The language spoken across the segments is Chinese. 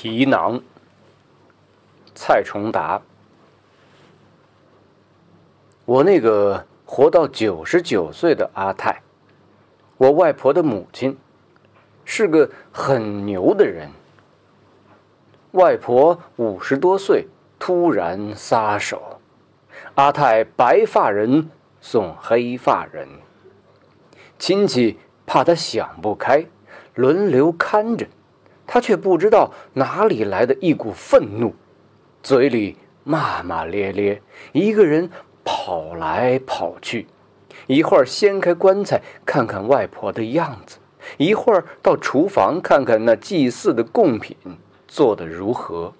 皮囊，蔡崇达。我那个活到九十九岁的阿泰，我外婆的母亲，是个很牛的人。外婆五十多岁突然撒手，阿泰白发人送黑发人，亲戚怕他想不开，轮流看着。他却不知道哪里来的一股愤怒，嘴里骂骂咧咧，一个人跑来跑去，一会儿掀开棺材看看外婆的样子，一会儿到厨房看看那祭祀的贡品做得如何。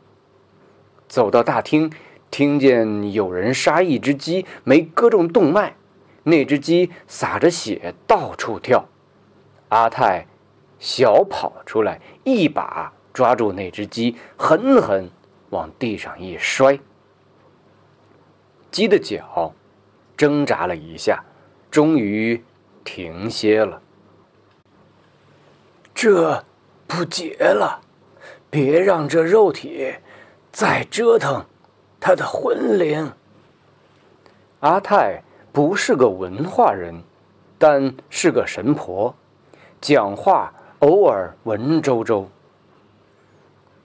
走到大厅，听见有人杀一只鸡，没割中动脉，那只鸡洒着血到处跳，阿泰。小跑出来，一把抓住那只鸡，狠狠往地上一摔。鸡的脚挣扎了一下，终于停歇了。这不结了，别让这肉体再折腾他的魂灵。阿泰不是个文化人，但是个神婆，讲话。偶尔文绉绉，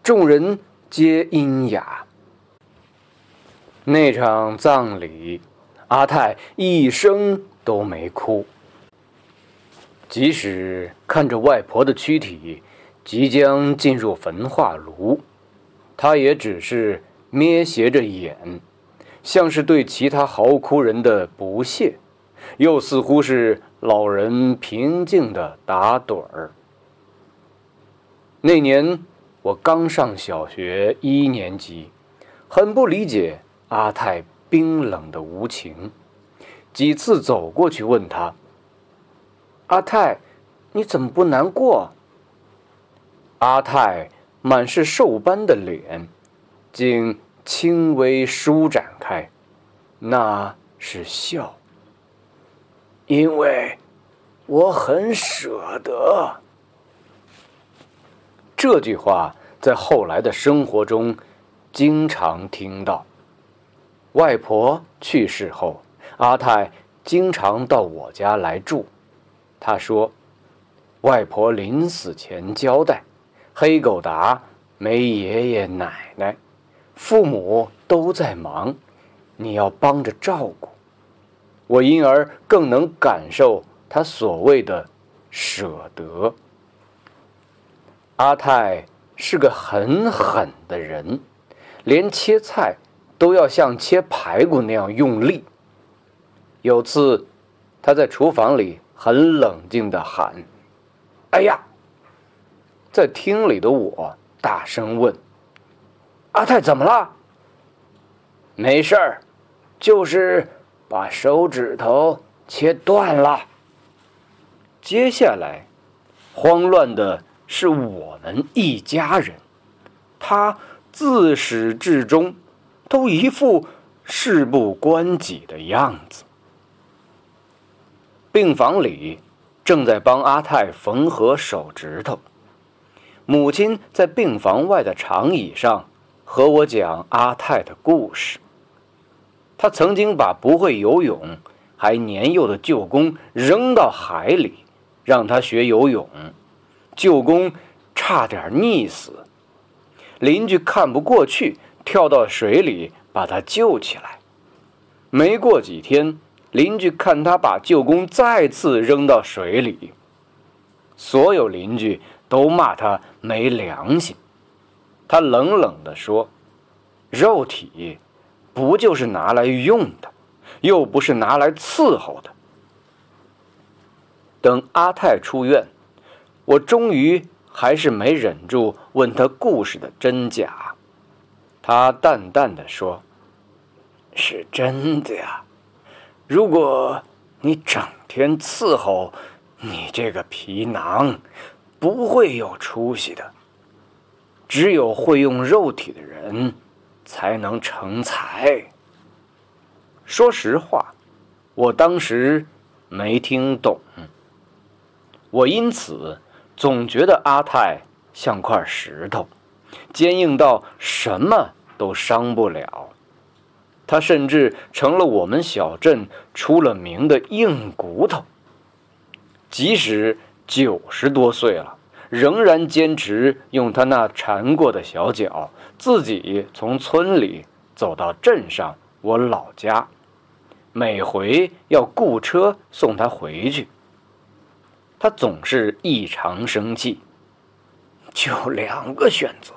众人皆阴哑。那场葬礼，阿泰一声都没哭。即使看着外婆的躯体即将进入焚化炉，他也只是眯斜着眼，像是对其他嚎哭人的不屑，又似乎是老人平静的打盹儿。那年我刚上小学一年级，很不理解阿泰冰冷的无情，几次走过去问他：“阿泰，你怎么不难过？”阿泰满是瘦斑的脸，竟轻微舒展开，那是笑，因为我很舍得。这句话在后来的生活中经常听到。外婆去世后，阿泰经常到我家来住。他说：“外婆临死前交代，黑狗达没爷爷奶奶，父母都在忙，你要帮着照顾。”我因而更能感受他所谓的舍得。阿泰是个很狠的人，连切菜都要像切排骨那样用力。有次，他在厨房里很冷静地喊：“哎呀！”在厅里的我大声问：“阿泰怎么了？”“没事儿，就是把手指头切断了。”接下来，慌乱的。是我们一家人，他自始至终都一副事不关己的样子。病房里正在帮阿泰缝合手指头，母亲在病房外的长椅上和我讲阿泰的故事。他曾经把不会游泳还年幼的舅公扔到海里，让他学游泳。舅公差点溺死，邻居看不过去，跳到水里把他救起来。没过几天，邻居看他把舅公再次扔到水里，所有邻居都骂他没良心。他冷冷地说：“肉体不就是拿来用的，又不是拿来伺候的。”等阿泰出院。我终于还是没忍住问他故事的真假，他淡淡的说：“是真的呀。如果你整天伺候你这个皮囊，不会有出息的。只有会用肉体的人，才能成才。”说实话，我当时没听懂，我因此。总觉得阿泰像块石头，坚硬到什么都伤不了。他甚至成了我们小镇出了名的硬骨头。即使九十多岁了，仍然坚持用他那缠过的小脚，自己从村里走到镇上我老家，每回要雇车送他回去。他总是异常生气。就两个选择，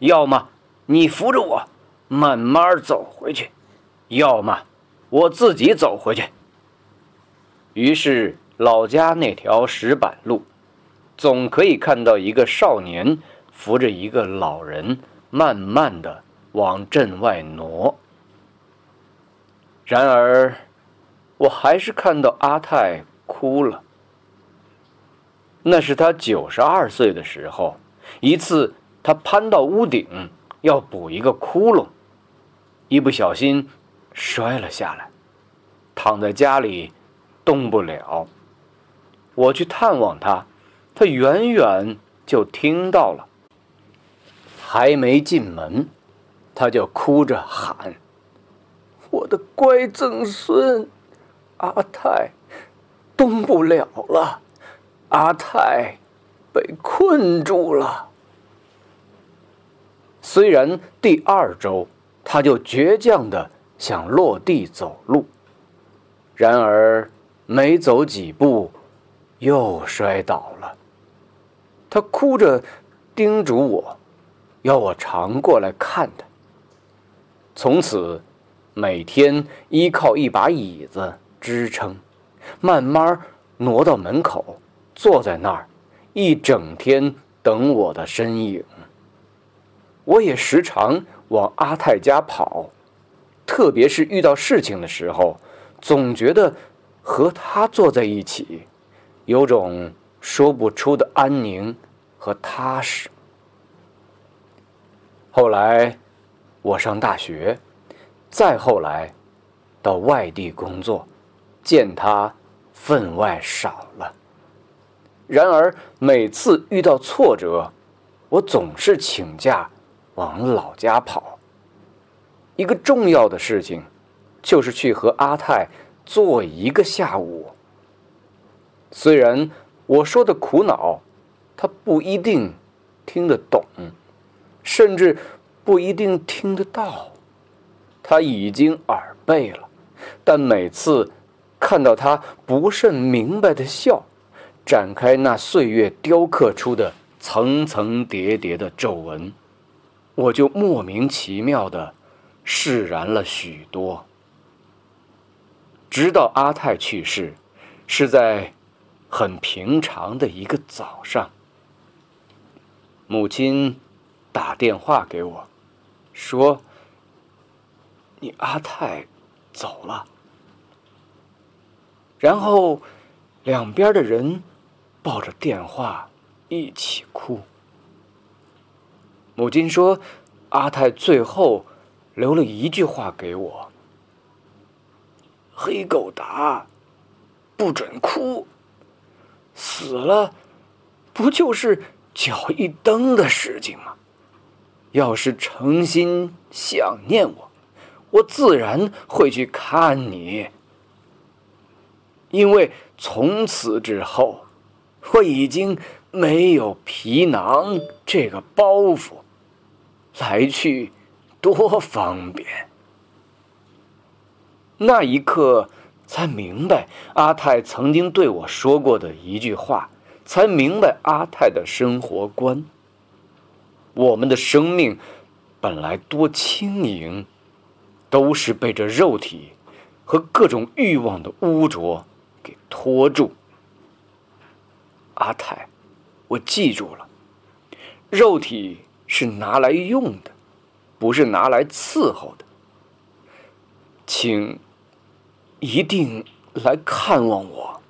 要么你扶着我慢慢走回去，要么我自己走回去。于是老家那条石板路，总可以看到一个少年扶着一个老人，慢慢的往镇外挪。然而，我还是看到阿泰哭了。那是他九十二岁的时候，一次他攀到屋顶要补一个窟窿，一不小心摔了下来，躺在家里动不了。我去探望他，他远远就听到了，还没进门，他就哭着喊：“我的乖曾孙，阿泰，动不了了。”阿泰被困住了。虽然第二周他就倔强的想落地走路，然而没走几步又摔倒了。他哭着叮嘱我，要我常过来看他。从此每天依靠一把椅子支撑，慢慢挪到门口。坐在那儿，一整天等我的身影。我也时常往阿泰家跑，特别是遇到事情的时候，总觉得和他坐在一起，有种说不出的安宁和踏实。后来我上大学，再后来到外地工作，见他分外少了。然而，每次遇到挫折，我总是请假往老家跑。一个重要的事情，就是去和阿泰坐一个下午。虽然我说的苦恼，他不一定听得懂，甚至不一定听得到。他已经耳背了，但每次看到他不甚明白的笑。展开那岁月雕刻出的层层叠叠的皱纹，我就莫名其妙的释然了许多。直到阿泰去世，是在很平常的一个早上，母亲打电话给我，说：“你阿泰走了。”然后两边的人。抱着电话一起哭。母亲说：“阿泰最后留了一句话给我：‘黑狗达，不准哭，死了不就是脚一蹬的事情吗？要是诚心想念我，我自然会去看你，因为从此之后。’”我已经没有皮囊这个包袱，来去多方便。那一刻才明白阿泰曾经对我说过的一句话，才明白阿泰的生活观。我们的生命本来多轻盈，都是被这肉体和各种欲望的污浊给拖住。阿泰，我记住了，肉体是拿来用的，不是拿来伺候的。请一定来看望我。